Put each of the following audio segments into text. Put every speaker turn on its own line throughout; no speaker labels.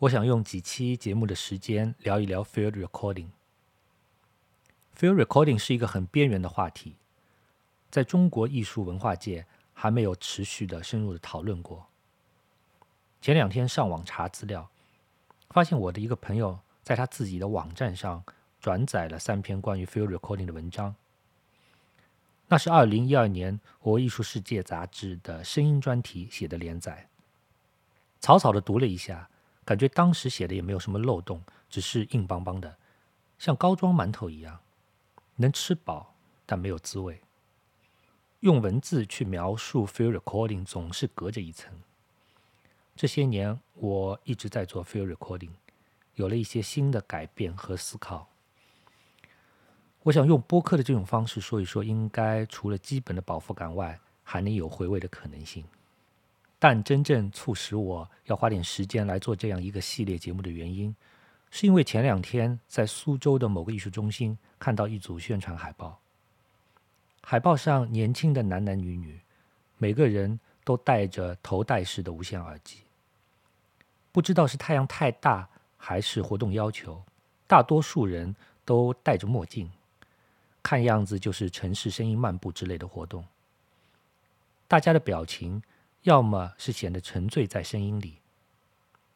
我想用几期节目的时间聊一聊 field recording。field recording 是一个很边缘的话题，在中国艺术文化界还没有持续的深入的讨论过。前两天上网查资料，发现我的一个朋友在他自己的网站上转载了三篇关于 field recording 的文章。那是二零一二年《我艺术世界》杂志的声音专题写的连载。草草的读了一下，感觉当时写的也没有什么漏洞，只是硬邦邦的，像高装馒头一样，能吃饱，但没有滋味。用文字去描述 field recording 总是隔着一层。这些年，我一直在做 field recording，有了一些新的改变和思考。我想用播客的这种方式说一说，应该除了基本的饱腹感外，还能有回味的可能性。但真正促使我要花点时间来做这样一个系列节目的原因，是因为前两天在苏州的某个艺术中心看到一组宣传海报，海报上年轻的男男女女，每个人都戴着头戴式的无线耳机。不知道是太阳太大，还是活动要求，大多数人都戴着墨镜，看样子就是城市声音漫步之类的活动。大家的表情，要么是显得沉醉在声音里，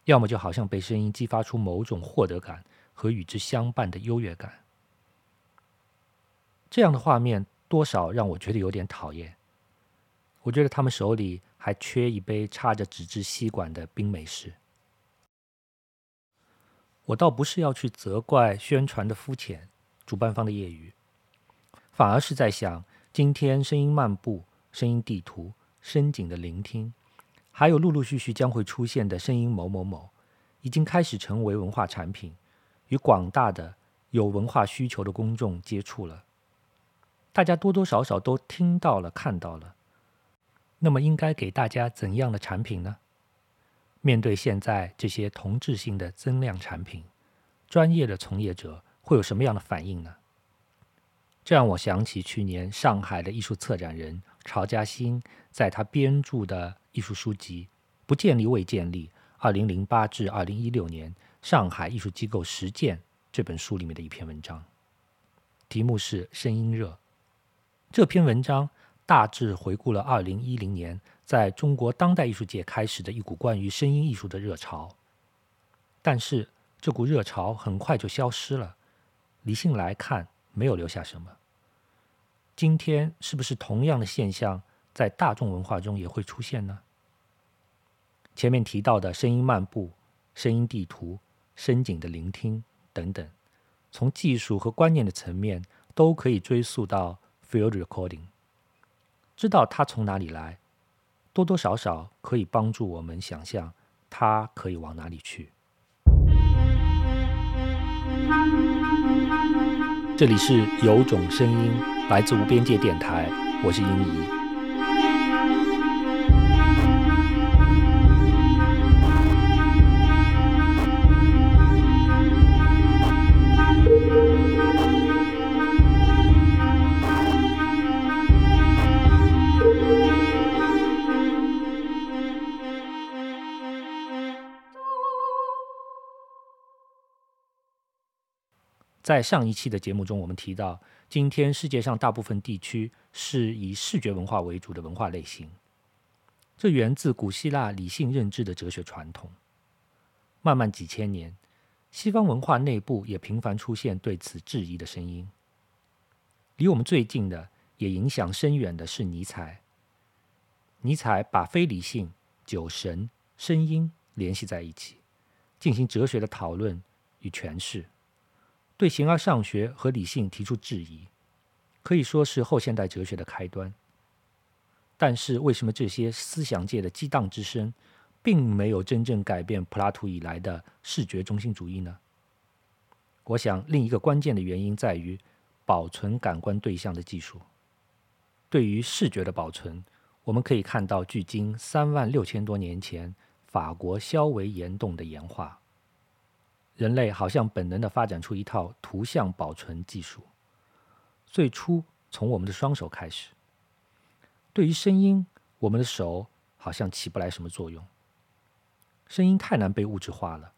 要么就好像被声音激发出某种获得感和与之相伴的优越感。这样的画面多少让我觉得有点讨厌。我觉得他们手里还缺一杯插着纸质吸管的冰美式。我倒不是要去责怪宣传的肤浅，主办方的业余，反而是在想，今天声音漫步、声音地图、深井的聆听，还有陆陆续续将会出现的声音某某某，已经开始成为文化产品，与广大的有文化需求的公众接触了。大家多多少少都听到了、看到了，那么应该给大家怎样的产品呢？面对现在这些同质性的增量产品，专业的从业者会有什么样的反应呢？这让我想起去年上海的艺术策展人曹嘉欣在他编著的艺术书籍《不建立未建立：二零零八至二零一六年上海艺术机构实践》这本书里面的一篇文章，题目是“声音热”。这篇文章大致回顾了二零一零年。在中国当代艺术界开始的一股关于声音艺术的热潮，但是这股热潮很快就消失了。理性来看，没有留下什么。今天是不是同样的现象在大众文化中也会出现呢？前面提到的声音漫步、声音地图、深井的聆听等等，从技术和观念的层面都可以追溯到 field recording，知道它从哪里来。多多少少可以帮助我们想象，它可以往哪里去。这里是有种声音，来自无边界电台，我是英怡。在上一期的节目中，我们提到，今天世界上大部分地区是以视觉文化为主的文化类型，这源自古希腊理性认知的哲学传统。慢慢几千年，西方文化内部也频繁出现对此质疑的声音。离我们最近的，也影响深远的是尼采。尼采把非理性、酒神、声音联系在一起，进行哲学的讨论与诠释。对形而上学和理性提出质疑，可以说是后现代哲学的开端。但是，为什么这些思想界的激荡之声，并没有真正改变柏拉图以来的视觉中心主义呢？我想，另一个关键的原因在于保存感官对象的技术。对于视觉的保存，我们可以看到距今三万六千多年前法国肖维岩洞的岩画。人类好像本能的发展出一套图像保存技术，最初从我们的双手开始。对于声音，我们的手好像起不来什么作用。声音太难被物质化了，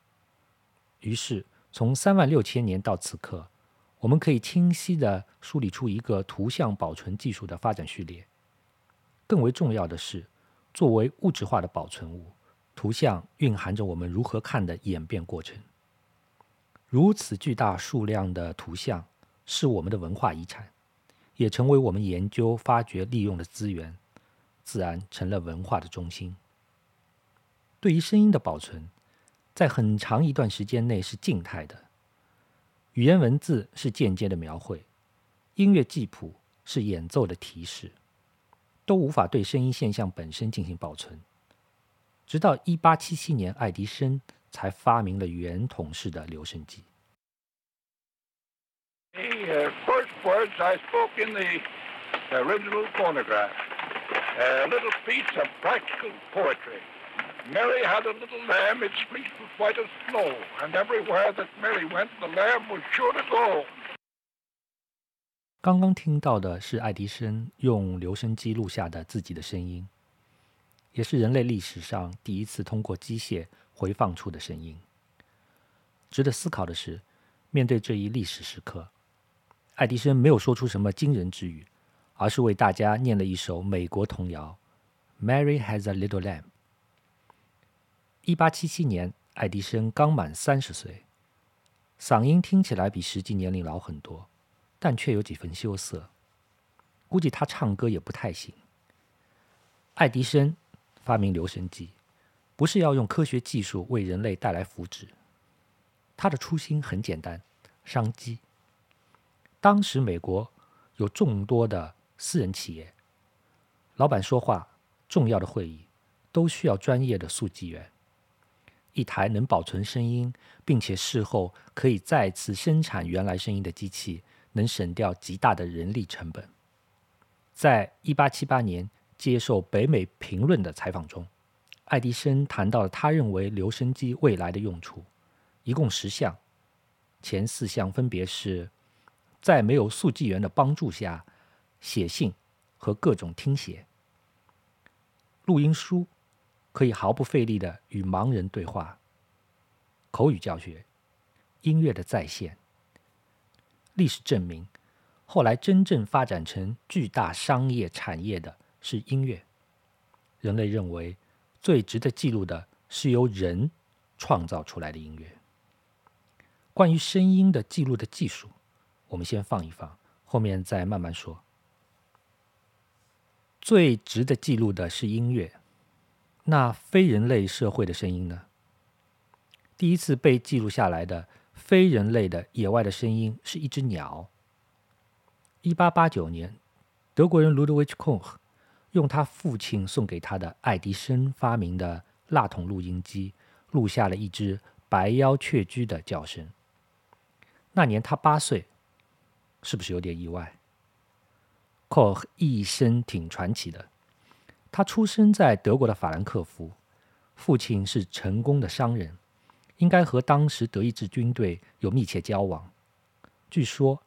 于是，从三万六千年到此刻，我们可以清晰地梳理出一个图像保存技术的发展序列。更为重要的是，作为物质化的保存物，图像蕴含着我们如何看的演变过程。如此巨大数量的图像是我们的文化遗产，也成为我们研究、发掘、利用的资源，自然成了文化的中心。对于声音的保存，在很长一段时间内是静态的，语言文字是间接的描绘，音乐记谱是演奏的提示，都无法对声音现象本身进行保存。直到一八七七年，爱迪生才发明了圆筒式的留声机。
The first words I spoke in the original phonograph, a little piece of practical poetry. Mary had a little lamb, its fleece was white as snow, and everywhere that Mary went, the lamb was sure to go.
刚刚听到的是爱迪生用留声机录下的自己的声音，也是人类历史上第一次通过机械回放出的声音。值得思考的是，面对这一历史时刻，爱迪生没有说出什么惊人之语，而是为大家念了一首美国童谣：“Mary has a little lamb。”一八七七年，爱迪生刚满三十岁，嗓音听起来比实际年龄老很多，但却有几分羞涩。估计他唱歌也不太行。爱迪生发明留声机，不是要用科学技术为人类带来福祉，他的初心很简单：商机。当时美国有众多的私人企业，老板说话、重要的会议都需要专业的速记员。一台能保存声音，并且事后可以再次生产原来声音的机器，能省掉极大的人力成本。在一八七八年接受北美评论的采访中，爱迪生谈到了他认为留声机未来的用处，一共十项，前四项分别是：在没有速记员的帮助下写信和各种听写、录音书。可以毫不费力的与盲人对话、口语教学、音乐的再现。历史证明，后来真正发展成巨大商业产业的是音乐。人类认为最值得记录的是由人创造出来的音乐。关于声音的记录的技术，我们先放一放，后面再慢慢说。最值得记录的是音乐。那非人类社会的声音呢？第一次被记录下来的非人类的野外的声音是一只鸟。一八八九年，德国人 Ludwig Koch 用他父亲送给他的爱迪生发明的蜡筒录音机录下了一只白腰雀居的叫声。那年他八岁，是不是有点意外 kok 一生挺传奇的。他出生在德国的法兰克福，父亲是成功的商人，应该和当时德意志军队有密切交往。据说，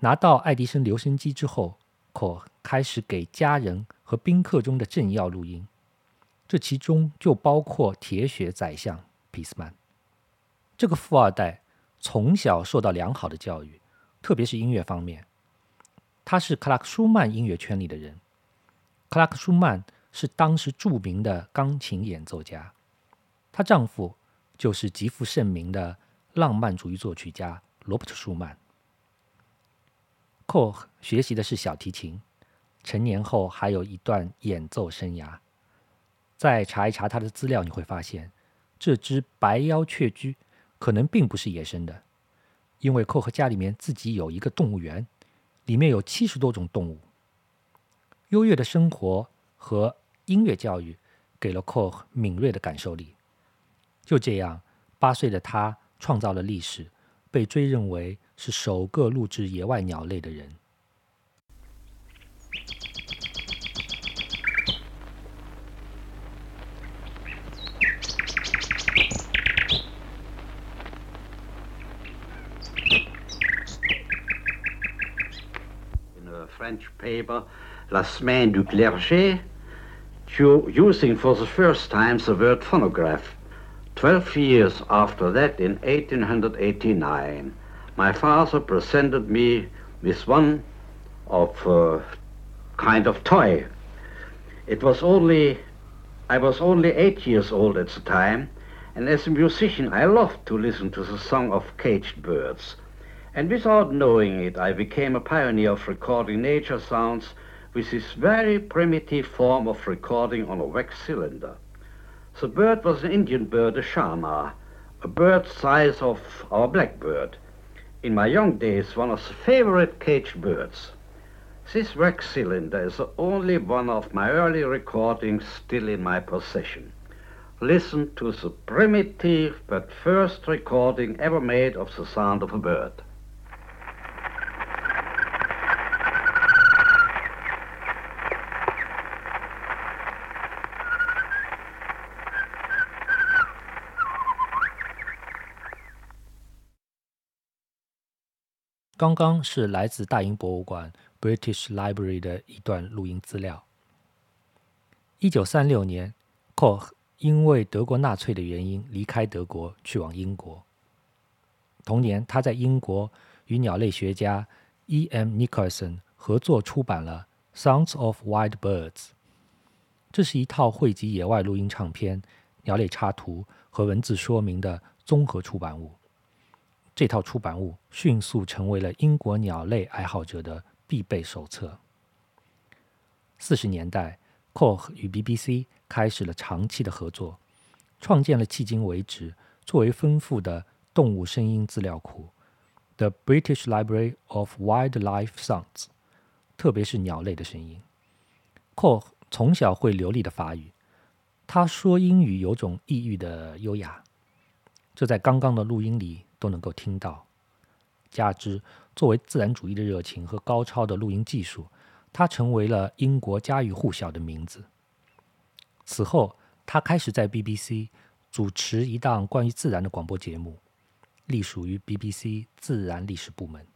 拿到爱迪生留声机之后，可开始给家人和宾客中的政要录音，这其中就包括铁血宰相俾斯曼。这个富二代从小受到良好的教育，特别是音乐方面，他是克拉克舒曼音乐圈里的人。克拉克舒曼。是当时著名的钢琴演奏家，她丈夫就是极负盛名的浪漫主义作曲家罗伯特·舒曼。寇学习的是小提琴，成年后还有一段演奏生涯。再查一查他的资料，你会发现这只白腰雀居可能并不是野生的，因为寇和家里面自己有一个动物园，里面有七十多种动物。优越的生活。和音乐教育给了 Koch 敏锐的感受力。就这样，八岁的他创造了历史，被追认为是首个录制野外鸟类的人。
In a French paper. La Semaine du Clergé, to using for the first time the word phonograph Twelve years after that, in 1889, my father presented me with one of uh, kind of toy. It was only, I was only eight years old at the time, and as a musician, I loved to listen to the song of caged birds. And without knowing it, I became a pioneer of recording nature sounds with this very primitive form of recording on a wax cylinder. The bird was an Indian bird, a shama, a bird size of our blackbird. In my young days, one of the favorite caged birds. This wax cylinder is the only one of my early recordings still in my possession. Listen to the primitive but first recording ever made of the sound of a bird.
刚刚是来自大英博物馆 （British Library） 的一段录音资料。一九三六年，Koch 因为德国纳粹的原因离开德国，去往英国。同年，他在英国与鸟类学家 E.M. Nicholson 合作出版了《Sounds of Wild Birds》，这是一套汇集野外录音唱片、鸟类插图和文字说明的综合出版物。这套出版物迅速成为了英国鸟类爱好者的必备手册。四十年代，Koch 与 BBC 开始了长期的合作，创建了迄今为止最为丰富的动物声音资料库 ——The British Library of Wildlife Sounds，特别是鸟类的声音。Koch 从小会流利的法语，他说英语有种异域的优雅，这在刚刚的录音里。都能够听到。加之作为自然主义的热情和高超的录音技术，他成为了英国家喻户晓的名字。此后，他开始在 BBC 主持一档关于自然的广播节目，隶属于 BBC 自然历史部门。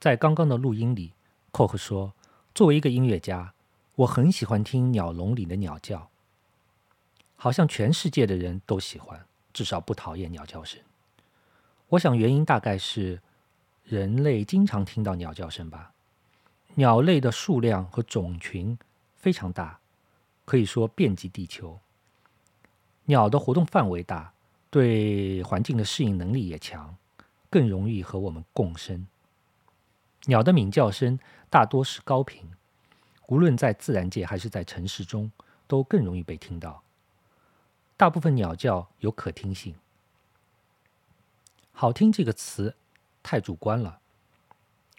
在刚刚的录音里，寇克说：“作为一个音乐家，我很喜欢听鸟笼里的鸟叫，好像全世界的人都喜欢，至少不讨厌鸟叫声。”我想原因大概是人类经常听到鸟叫声吧。鸟类的数量和种群非常大，可以说遍及地球。鸟的活动范围大，对环境的适应能力也强，更容易和我们共生。鸟的鸣叫声大多是高频，无论在自然界还是在城市中，都更容易被听到。大部分鸟叫有可听性。好听这个词太主观了，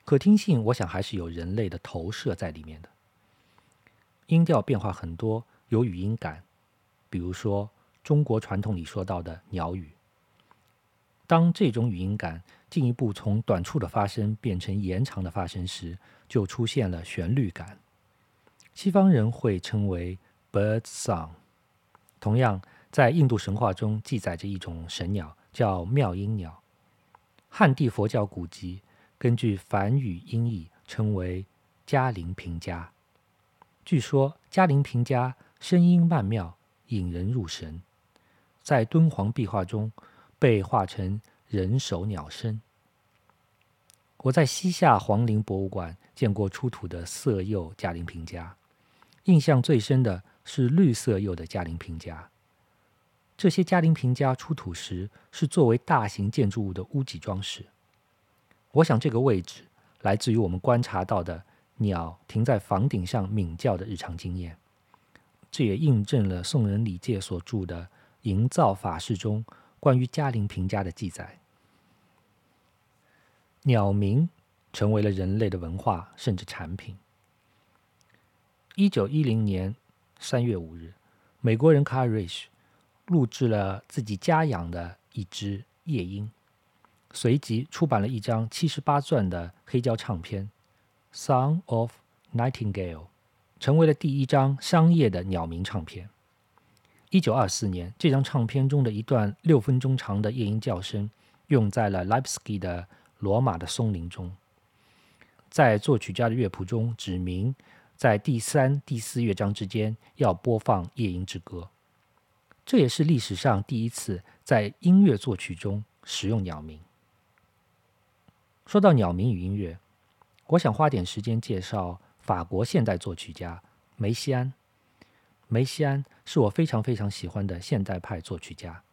可听性我想还是有人类的投射在里面的。音调变化很多，有语音感，比如说中国传统里说到的鸟语。当这种语音感进一步从短促的发声变成延长的发声时，就出现了旋律感。西方人会称为 bird song。同样，在印度神话中记载着一种神鸟，叫妙音鸟。汉地佛教古籍根据梵语音译称为嘉陵平家。据说嘉陵平家声音曼妙，引人入神，在敦煌壁画中被画成人首鸟身。我在西夏皇陵博物馆见过出土的色釉嘉陵平家，印象最深的是绿色釉的嘉陵平家。这些嘉陵平家出土时是作为大型建筑物的屋脊装饰。我想这个位置来自于我们观察到的鸟停在房顶上鸣叫的日常经验。这也印证了宋人李诫所著的《营造法式》中关于嘉陵平家的记载。鸟鸣成为了人类的文化甚至产品。一九一零年三月五日，美国人卡尔瑞什。录制了自己家养的一只夜莺，随即出版了一张七十八钻的黑胶唱片《Song of Nightingale》，成为了第一张商业的鸟鸣唱片。一九二四年，这张唱片中的一段六分钟长的夜莺叫声用在了 leipsky 的罗马的松林中，在作曲家的乐谱中指明，在第三、第四乐章之间要播放夜莺之歌。这也是历史上第一次在音乐作曲中使用鸟鸣。说到鸟鸣与音乐，我想花点时间介绍法国现代作曲家梅西安。梅西安是我非常非常喜欢的现代派作曲家，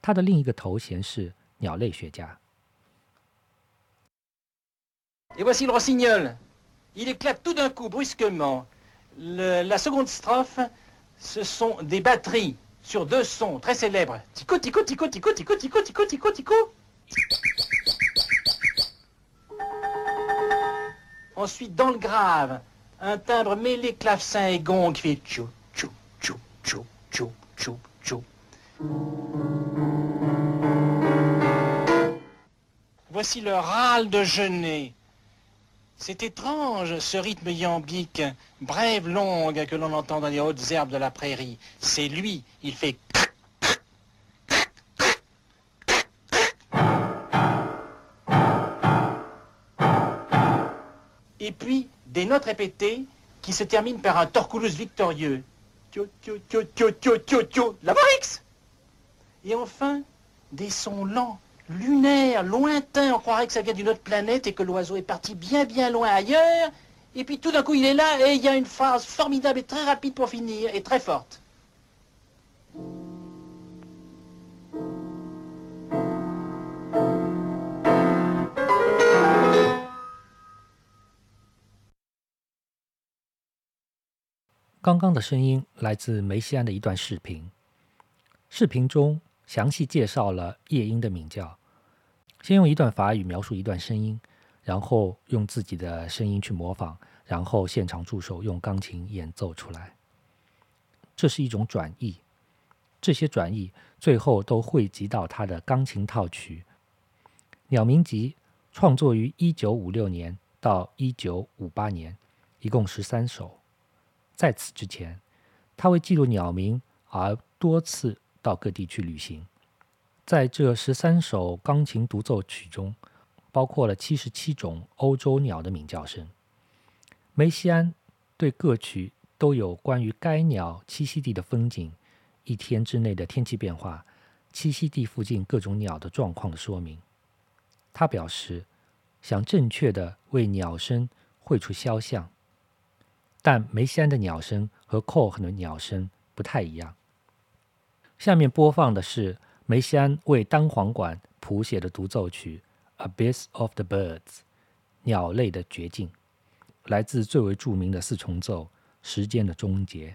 他的另一个头衔是鸟类学家。
Et voici le rossignol. Il éclate tout d'un coup, brusquement. Le- la seconde strophe, ce sont des batteries sur deux sons très célèbres. Tico, tico, tico, tico, tico, tico, tico, tico, tico. Ensuite, dans le grave, un timbre mêlé clavecin et gong qui fait tchou, tchou, tchou, tchou, tchou, tchou, tchou. Voici le râle de Genet. C'est étrange, ce rythme iambique, brève, longue, que l'on entend dans les hautes herbes de la prairie. C'est lui, il fait... Et puis, des notes répétées qui se terminent par un torculus victorieux. La Borix Et enfin, des sons lents, lunaires, lointains. On croirait que ça vient d'une autre planète et que l'oiseau est parti bien bien loin ailleurs. Et puis tout d'un coup, il est là et il y a une phrase formidable et très rapide pour finir et très forte.
刚刚的声音来自梅西安的一段视频，视频中 详细介绍了夜莺的鸣叫。先用一段法语描述一段声音，然后用自己的声音去模仿，然后现场助手用钢琴演奏出来。这是一种转译，这些转译最后都汇集到他的钢琴套曲《鸟鸣集》，创作于一九五六年到一九五八年，一共十三首。在此之前，他为记录鸟鸣而多次到各地去旅行。在这十三首钢琴独奏曲中，包括了七十七种欧洲鸟的鸣叫声。梅西安对各曲都有关于该鸟栖息地的风景、一天之内的天气变化、栖息地附近各种鸟的状况的说明。他表示，想正确的为鸟声绘出肖像。但梅西安的鸟声和 Koch 的鸟声不太一样。下面播放的是梅西安为单簧管谱写的独奏曲《Abyss of the Birds》鸟类的绝境，来自最为著名的四重奏《时间的终结》。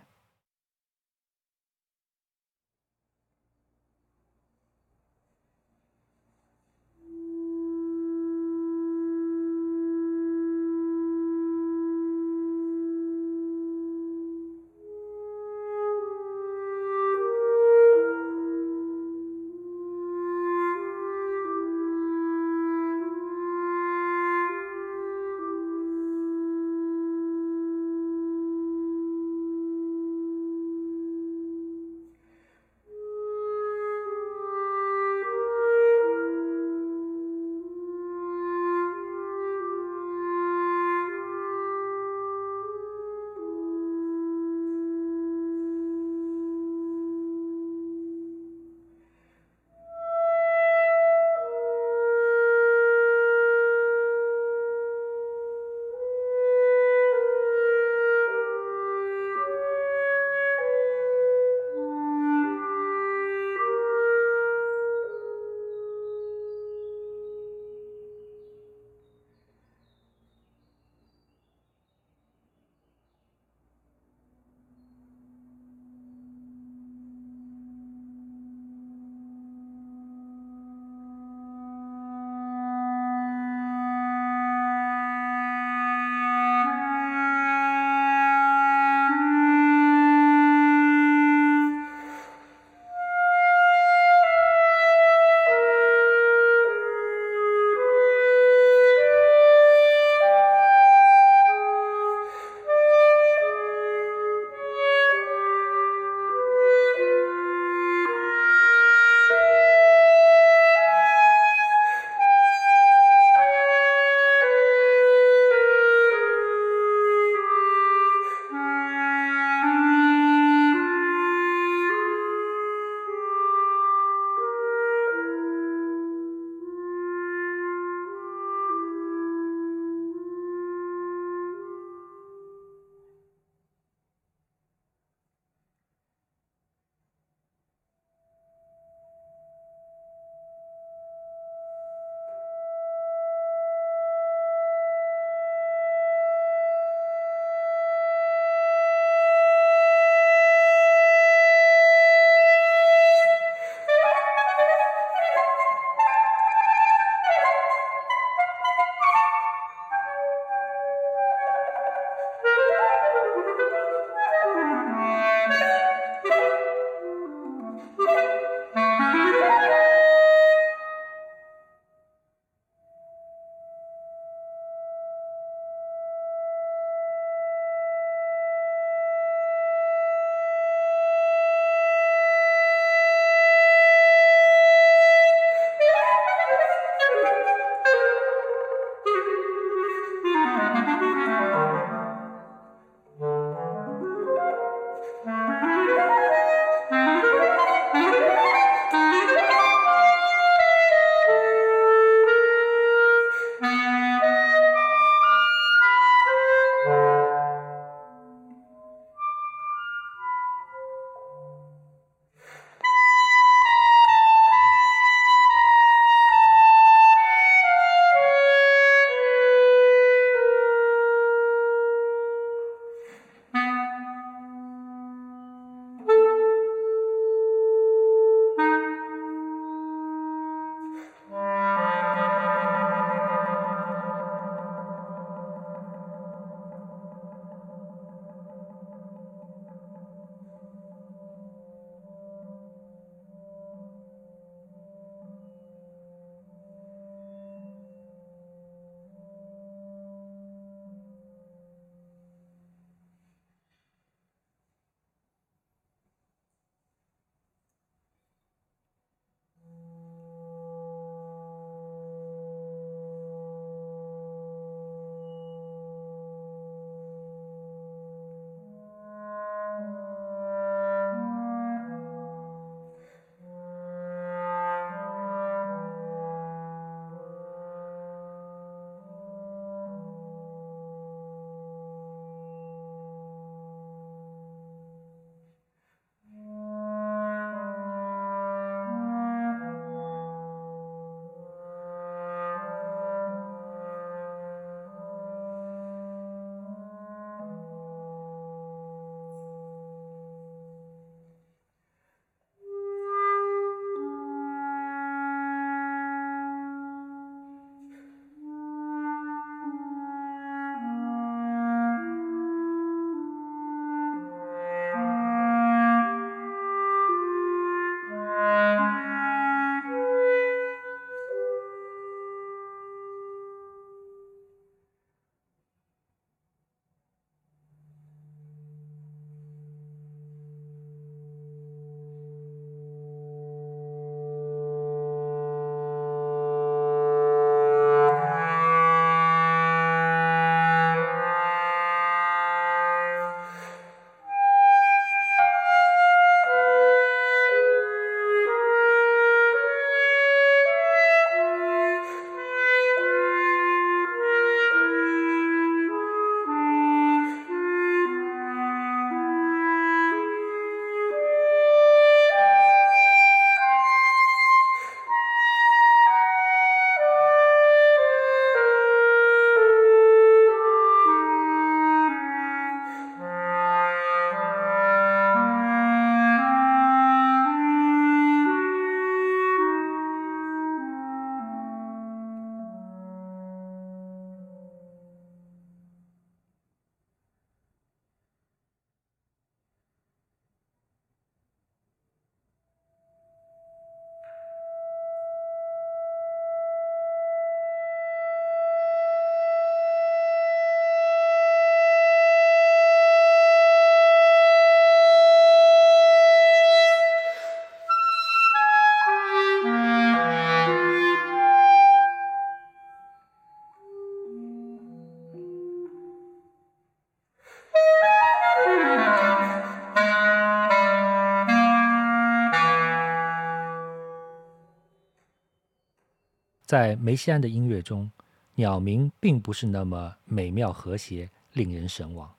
在梅西安的音乐中，鸟鸣并不是那么美妙和谐，令人神往。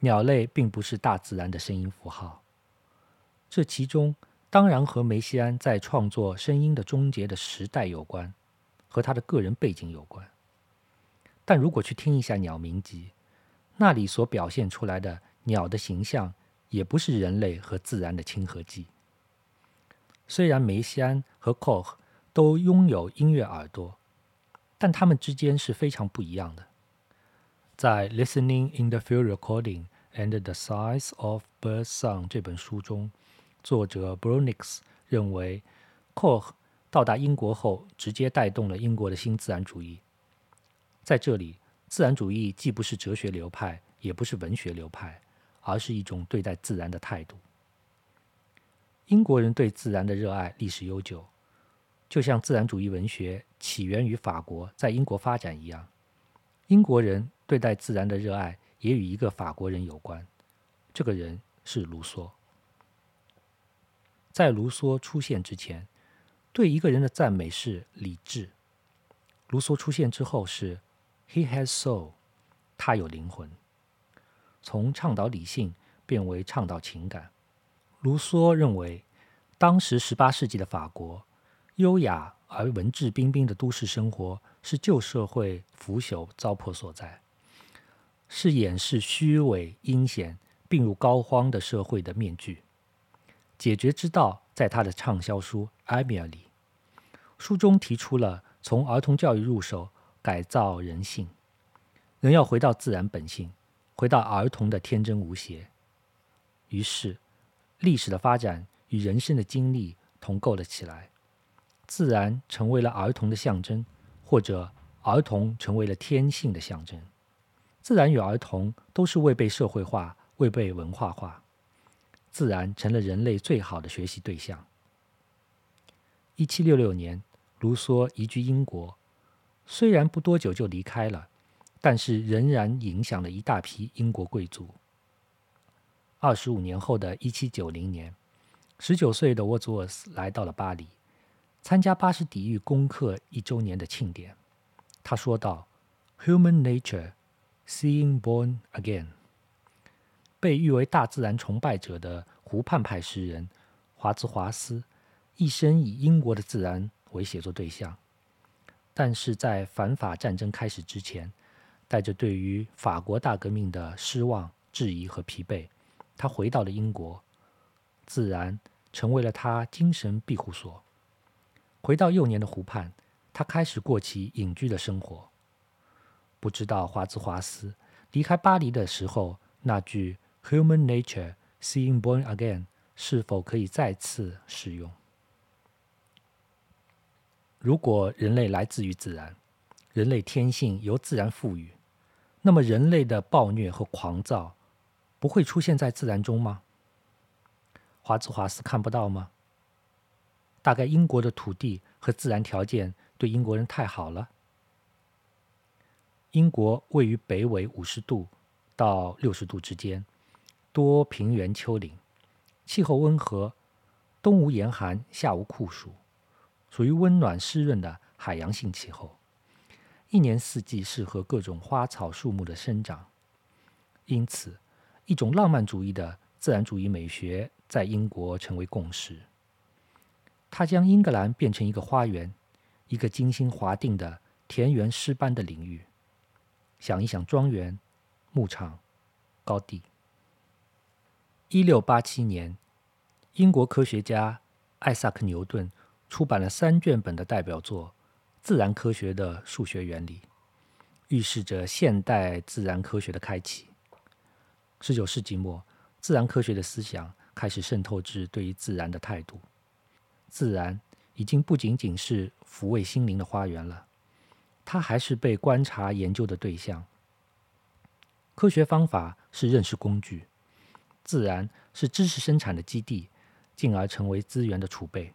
鸟类并不是大自然的声音符号，这其中当然和梅西安在创作声音的终结的时代有关，和他的个人背景有关。但如果去听一下《鸟鸣集》，那里所表现出来的鸟的形象，也不是人类和自然的亲和剂。虽然梅西安和 Koch 都拥有音乐耳朵，但他们之间是非常不一样的。在《Listening in the Field Recording and the Size of Bird Song》这本书中，作者 b r u n i x 认为，Koch 到达英国后，直接带动了英国的新自然主义。在这里，自然主义既不是哲学流派，也不是文学流派，而是一种对待自然的态度。英国人对自然的热爱历史悠久，就像自然主义文学起源于法国，在英国发展一样。英国人对待自然的热爱也与一个法国人有关，这个人是卢梭。在卢梭出现之前，对一个人的赞美是理智；卢梭出现之后是。He has soul，他有灵魂。从倡导理性变为倡导情感。卢梭认为，当时十八世纪的法国，优雅而文质彬彬的都市生活是旧社会腐朽糟粕所在，是掩饰虚伪阴险、病入膏肓的社会的面具。解决之道在他的畅销书《艾米尔》里，书中提出了从儿童教育入手。改造人性，人要回到自然本性，回到儿童的天真无邪。于是，历史的发展与人生的经历同构了起来，自然成为了儿童的象征，或者儿童成为了天性的象征。自然与儿童都是未被社会化、未被文化化，自然成了人类最好的学习对象。一七六六年，卢梭移居英国。虽然不多久就离开了，但是仍然影响了一大批英国贵族。二十五年后的一七九零年，十九岁的沃兹沃斯来到了巴黎，参加巴士底狱攻克一周年的庆典。他说道：“Human nature, seeing born again。”被誉为大自然崇拜者的湖畔派诗人华兹华斯，一生以英国的自然为写作对象。但是在反法战争开始之前，带着对于法国大革命的失望、质疑和疲惫，他回到了英国，自然成为了他精神庇护所。回到幼年的湖畔，他开始过起隐居的生活。不知道华兹华斯离开巴黎的时候，那句 “Human nature, seeing born again” 是否可以再次使用？如果人类来自于自然，人类天性由自然赋予，那么人类的暴虐和狂躁不会出现在自然中吗？华兹华斯看不到吗？大概英国的土地和自然条件对英国人太好了。英国位于北纬五十度到六十度之间，多平原丘陵，气候温和，冬无严寒，夏无酷暑。属于温暖湿润的海洋性气候，一年四季适合各种花草树木的生长。因此，一种浪漫主义的自然主义美学在英国成为共识。它将英格兰变成一个花园，一个精心划定的田园诗般的领域。想一想，庄园、牧场、高地。一六八七年，英国科学家艾萨克·牛顿。出版了三卷本的代表作《自然科学的数学原理》，预示着现代自然科学的开启。十九世纪末，自然科学的思想开始渗透至对于自然的态度。自然已经不仅仅是抚慰心灵的花园了，它还是被观察研究的对象。科学方法是认识工具，自然是知识生产的基地，进而成为资源的储备。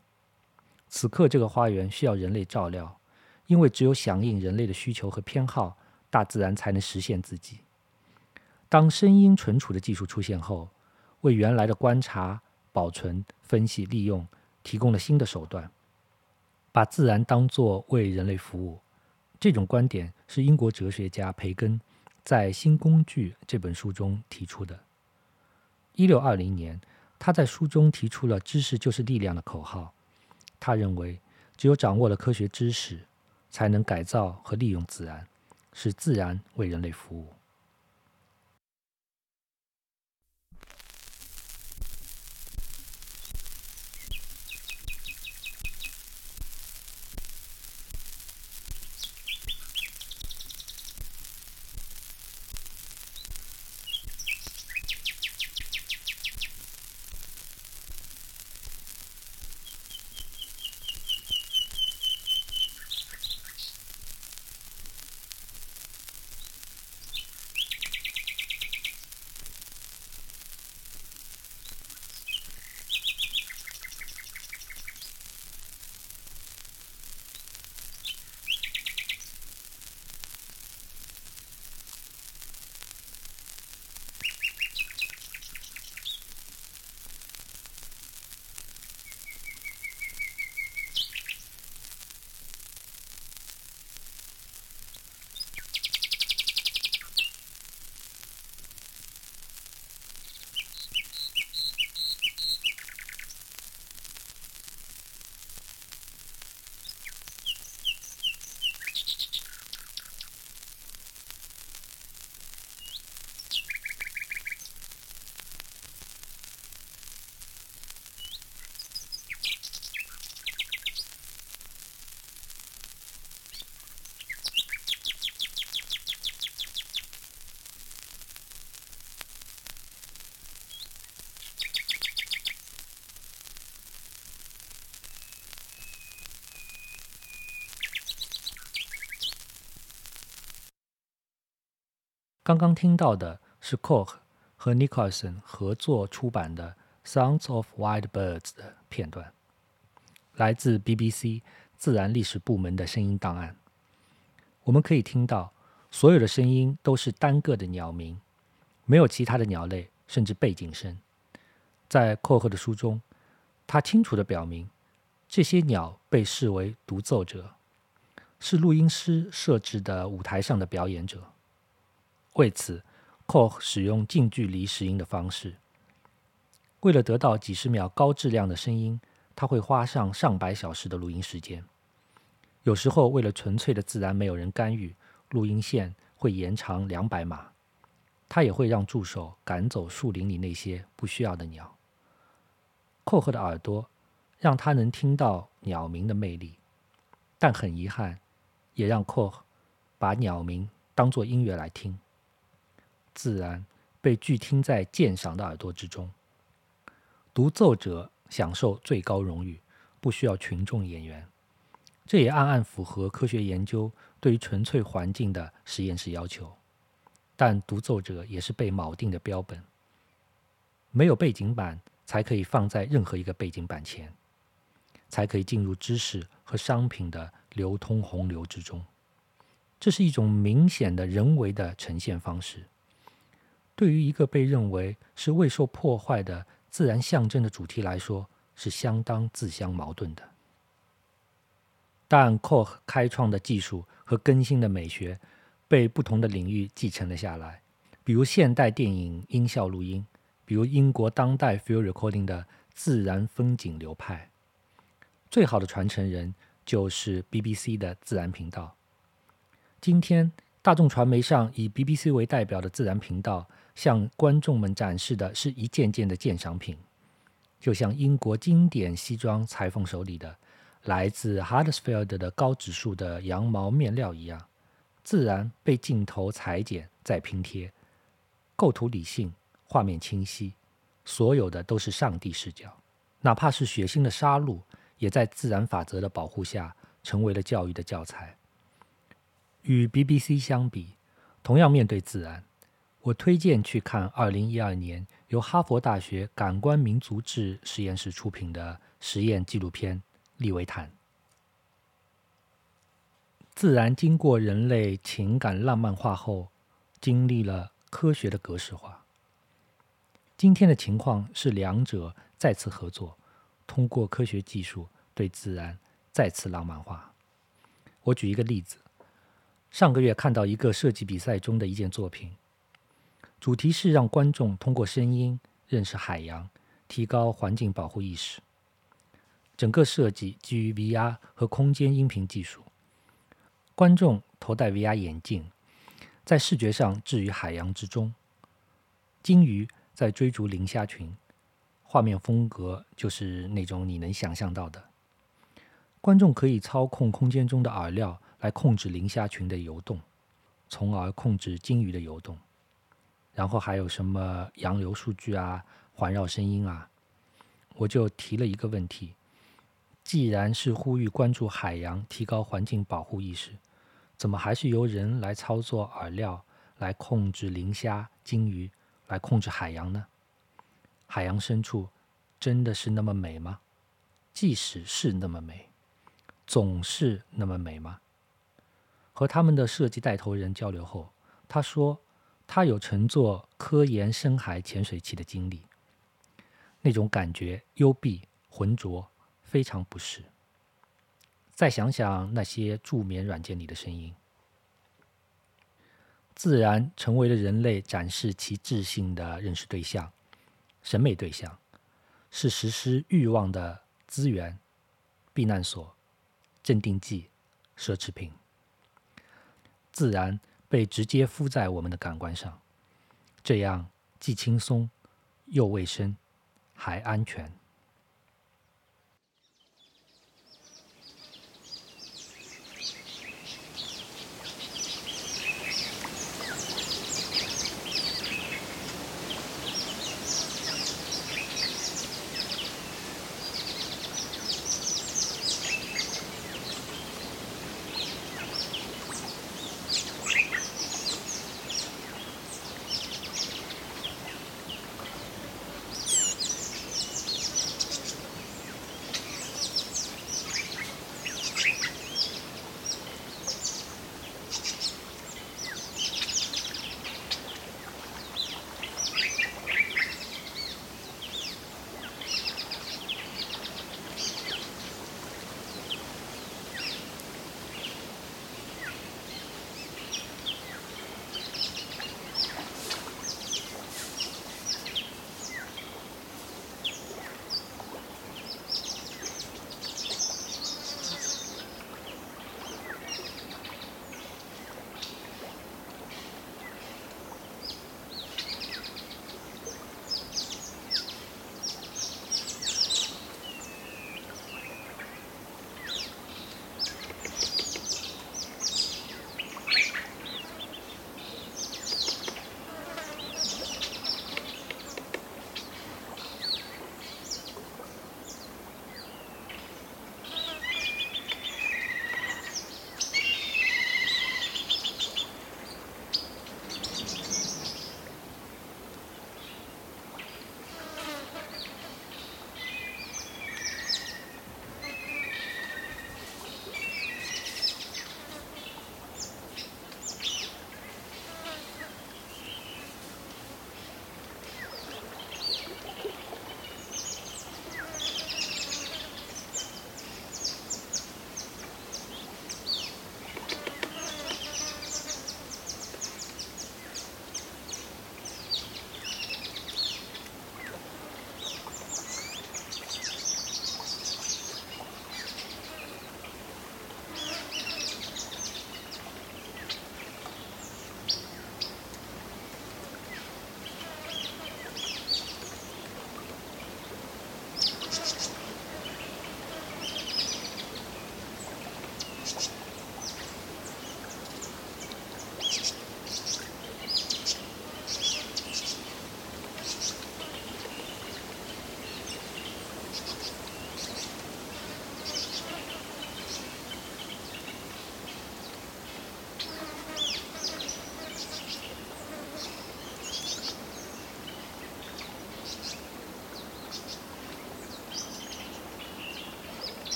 此刻，这个花园需要人类照料，因为只有响应人类的需求和偏好，大自然才能实现自己。当声音存储的技术出现后，为原来的观察、保存、分析、利用提供了新的手段。把自然当作为人类服务。这种观点是英国哲学家培根在《新工具》这本书中提出的。一六二零年，他在书中提出了“知识就是力量”的口号。他认为，只有掌握了科学知识，才能改造和利用自然，使自然为人类服务。刚刚听到的是 Koch 和 Nicholson 合作出版的《Sounds of Wild Birds》的片段，来自 BBC 自然历史部门的声音档案。我们可以听到，所有的声音都是单个的鸟鸣，没有其他的鸟类，甚至背景声。在 Koch 的书中，他清楚地表明，这些鸟被视为独奏者，是录音师设置的舞台上的表演者。为此，Koch 使用近距离拾音的方式。为了得到几十秒高质量的声音，他会花上上百小时的录音时间。有时候，为了纯粹的自然，没有人干预，录音线会延长两百码。他也会让助手赶走树林里那些不需要的鸟。Koh 的耳朵让他能听到鸟鸣的魅力，但很遗憾，也让 Koh 把鸟鸣当作音乐来听。自然被拒听在鉴赏的耳朵之中。独奏者享受最高荣誉，不需要群众演员。这也暗暗符合科学研究对于纯粹环境的实验室要求。但独奏者也是被锚定的标本。没有背景板才可以放在任何一个背景板前，才可以进入知识和商品的流通洪流之中。这是一种明显的人为的呈现方式。对于一个被认为是未受破坏的自然象征的主题来说，是相当自相矛盾的。但 Koch 开创的技术和更新的美学被不同的领域继承了下来，比如现代电影音效录音，比如英国当代 f i e l Recording 的自然风景流派。最好的传承人就是 BBC 的自然频道。今天，大众传媒上以 BBC 为代表的自然频道。向观众们展示的是一件件的鉴赏品，就像英国经典西装裁缝手里的来自 Huddersfield 的高指数的羊毛面料一样，自然被镜头裁剪再拼贴，构图理性，画面清晰，所有的都是上帝视角，哪怕是血腥的杀戮，也在自然法则的保护下成为了教育的教材。与 BBC 相比，同样面对自然。我推荐去看二零一二年由哈佛大学感官民族志实验室出品的实验纪录片《利维坦》。自然经过人类情感浪漫化后，经历了科学的格式化。今天的情况是两者再次合作，通过科学技术对自然再次浪漫化。我举一个例子，上个月看到一个设计比赛中的一件作品，主题是让观众通过声音认识海洋，提高环境保护意识。整个设计基于 VR 和空间音频技术，观众头戴 VR 眼镜，在视觉上置于海洋之中，鲸鱼在追逐磷虾群，画面风格就是那种你能想象到的。观众可以操控空间中的饵料来控制磷虾群的游动，从而控制鲸鱼的游动。然后还有什么洋流数据啊、环绕声音啊，我就提了一个问题。既然是呼吁关注海洋、提高环境保护意识，怎么还是由人来操作饵料、来控制磷虾、鲸鱼、来控制海洋呢？海洋深处真的是那么美吗？即使是那么美，总是那么美吗？和他们的设计带头人交流后，他说他有乘坐科研深海潜水器的经历，那种感觉幽闭、浑浊。非常不适。再想想那些助眠软件里的声音，自然成为了人类展示其智性的认识对象、审美对象，是实施欲望的资源、避难所、镇定剂、奢侈品。自然被直接敷在我们的感官上，这样既轻松又卫生，还安全。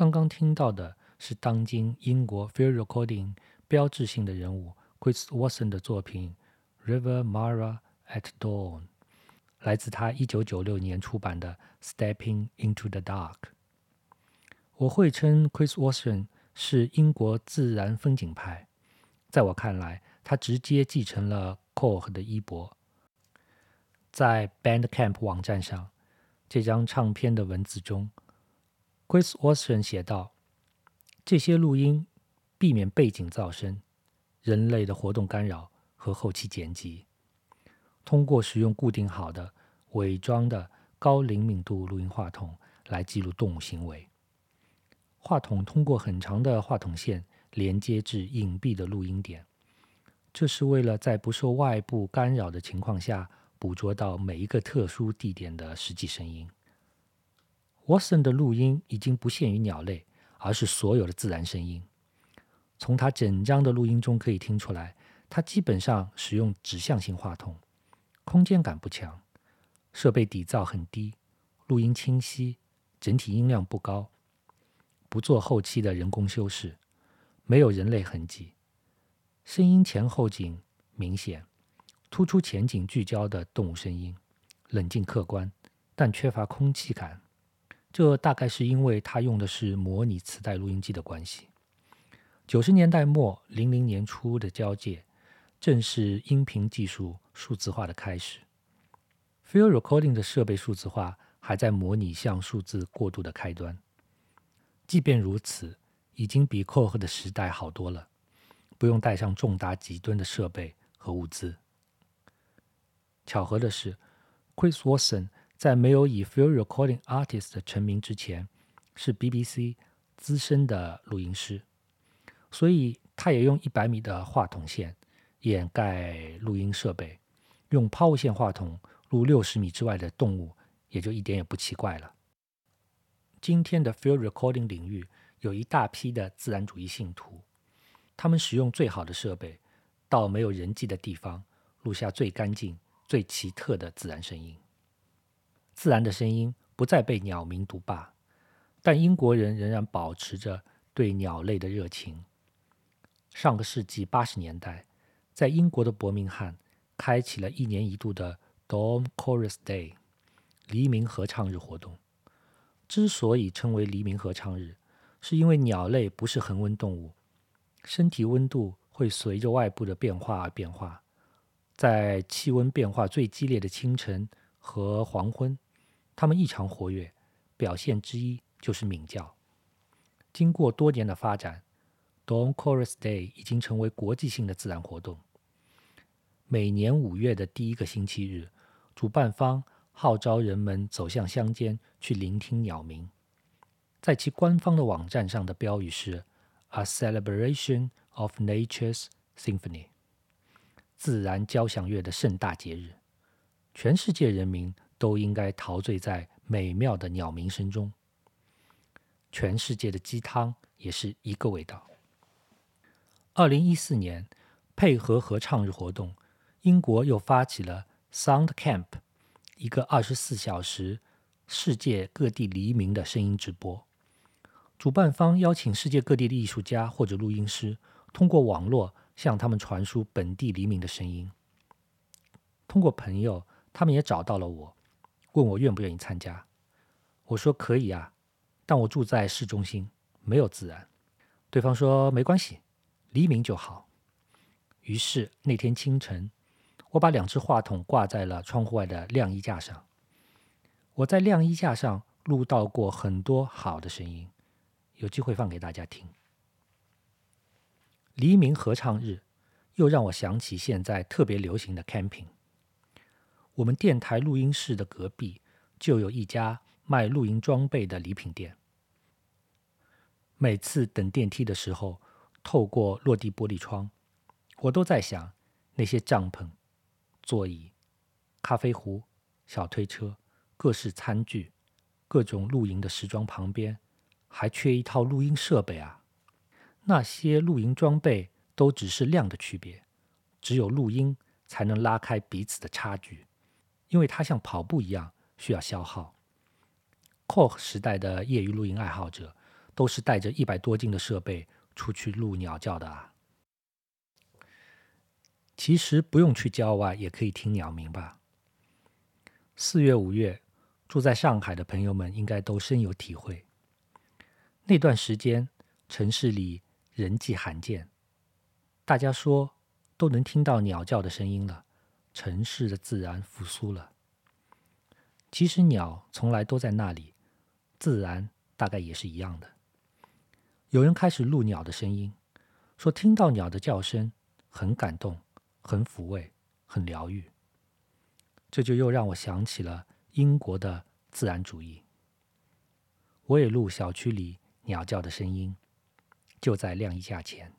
刚刚听到的是当今英国 field recording 标志性的人物 Chris Watson 的作品《River Mara at Dawn》，来自他1996年出版的《Stepping into the Dark》。我会称 Chris Watson 是英国自然风景派，在我看来，他直接继承了 Koch 的衣钵。在 Bandcamp 网站上，这张唱片的文字中，Chris Watson 写道：“这些录音避免背景噪声、人类的活动干扰和后期剪辑，通过使用固定好的、伪装的高灵敏度录音话筒来记录动物行为。”话筒通过很长的话筒线连接至隐蔽的录音点，这是为了在不受外部干扰的情况下捕捉到每一个特殊地点的实际声音。Watson 的录音已经不限于鸟类，而是所有的自然声音。从他整张的录音中可以听出来，他基本上使用指向性话筒，空间感不强，设备底噪很低，录音清晰，整体音量不高。不做后期的人工修饰，没有人类痕迹，声音前后景明显，突出前景聚焦的动物声音，冷静客观，但缺乏空气感。这大概是因为他用的是模拟磁带录音机的关系。九十年代末、零零年初的交界，正是音频技术数字化的开始。Field recording 的设备数字化还在模拟向数字过渡的开端。即便如此，已经比 Koch 的时代好多了，不用带上重达几吨的设备和物资。巧合的是，Chris Watson 在没有以 Field Recording Artist 成名之前，是 BBC 资深的录音师，所以他也用一百米的话筒线掩盖录音设备，用抛物线话筒录六十米之外的动物，也就一点也不奇怪了。今天的 field recording 领域有一大批的自然主义信徒，他们使用最好的设备，到没有人迹的地方录下最干净、最奇特的自然声音。自然的声音不再被鸟鸣独霸，但英国人仍然保持着对鸟类的热情。上个世纪八十年代，在英国的伯明翰开启了一年一度的 Dawn Chorus Day 黎明合唱日活动。之所以称为黎明合唱日，是因为鸟类不是恒温动物，身体温度会随着外部的变化而变化。在气温变化最激烈的清晨和黄昏，它们异常活跃，表现之一就是鸣叫。经过多年的发展，Dawn Chorus Day 已经成为国际性的自然活动。每年五月的第一个星期日，主办方。号召人们走向乡间去聆听鸟鸣。在其官方的网站上的标语是 “A celebration of nature's symphony”，自然交响乐的盛大节日。全世界人民都应该陶醉在美妙的鸟鸣声中。全世界的鸡汤也是一个味道。二零一四年，配合合唱日活动，英国又发起了 Sound Camp。一个二十四小时世界各地黎明的声音直播，主办方邀请世界各地的艺术家或者录音师，通过网络向他们传输本地黎明的声音。通过朋友，他们也找到了我，问我愿不愿意参加。我说可以啊，但我住在市中心，没有自然。对方说没关系，黎明就好。于是那天清晨。我把两只话筒挂在了窗户外的晾衣架上。我在晾衣架上录到过很多好的声音，有机会放给大家听。黎明合唱日又让我想起现在特别流行的 camping。我们电台录音室的隔壁就有一家卖露营装备的礼品店。每次等电梯的时候，透过落地玻璃窗，我都在想那些帐篷。座椅、咖啡壶、小推车、各式餐具、各种露营的时装旁边，还缺一套录音设备啊！那些露营装备都只是量的区别，只有录音才能拉开彼此的差距，因为它像跑步一样需要消耗。Koch 时代的业余露营爱好者都是带着一百多斤的设备出去录鸟叫的啊。其实不用去郊外也可以听鸟鸣吧。四月、五月，住在上海的朋友们应该都深有体会。那段时间，城市里人迹罕见，大家说都能听到鸟叫的声音了，城市的自然复苏了。其实鸟从来都在那里，自然大概也是一样的。有人开始录鸟的声音，说听到鸟的叫声很感动。很抚慰，很疗愈。这就又让我想起了英国的自然主义。我也录小区里鸟叫的声音，就在晾衣架前。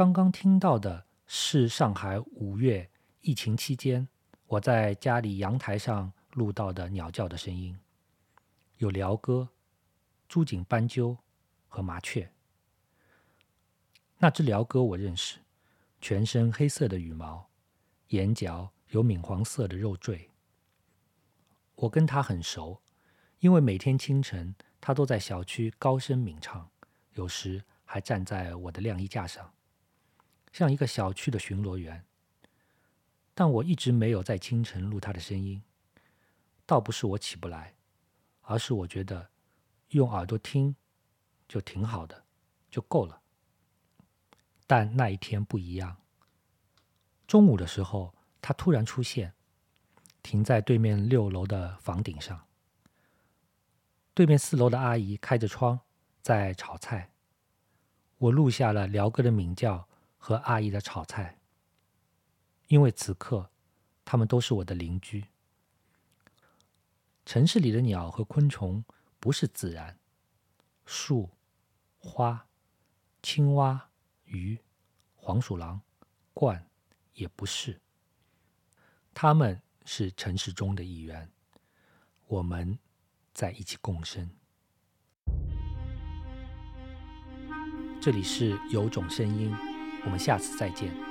刚刚听到的是上海五月疫情期间我在家里阳台上录到的鸟叫的声音，有鹩哥、朱颈斑鸠和麻雀。那只鹩哥我认识，全身黑色的羽毛，眼角有敏黄色的肉坠。我跟它很熟，因为每天清晨它都在小区高声鸣唱，有时还站在我的晾衣架上。像一个小区的巡逻员，但我一直没有在清晨录他的声音，倒不是我起不来，而是我觉得用耳朵听就挺好的，就够了。但那一天不一样，中午的时候，他突然出现，停在对面六楼的房顶上。对面四楼的阿姨开着窗在炒菜，我录下了辽哥的鸣叫。和阿姨的炒菜，因为此刻他们都是我的邻居。城市里的鸟和昆虫不是自然，树、花、青蛙、鱼、黄鼠狼、鹳也不是，他们是城市中的一员，我们在一起共生。这里是有种声音。我们下次再见。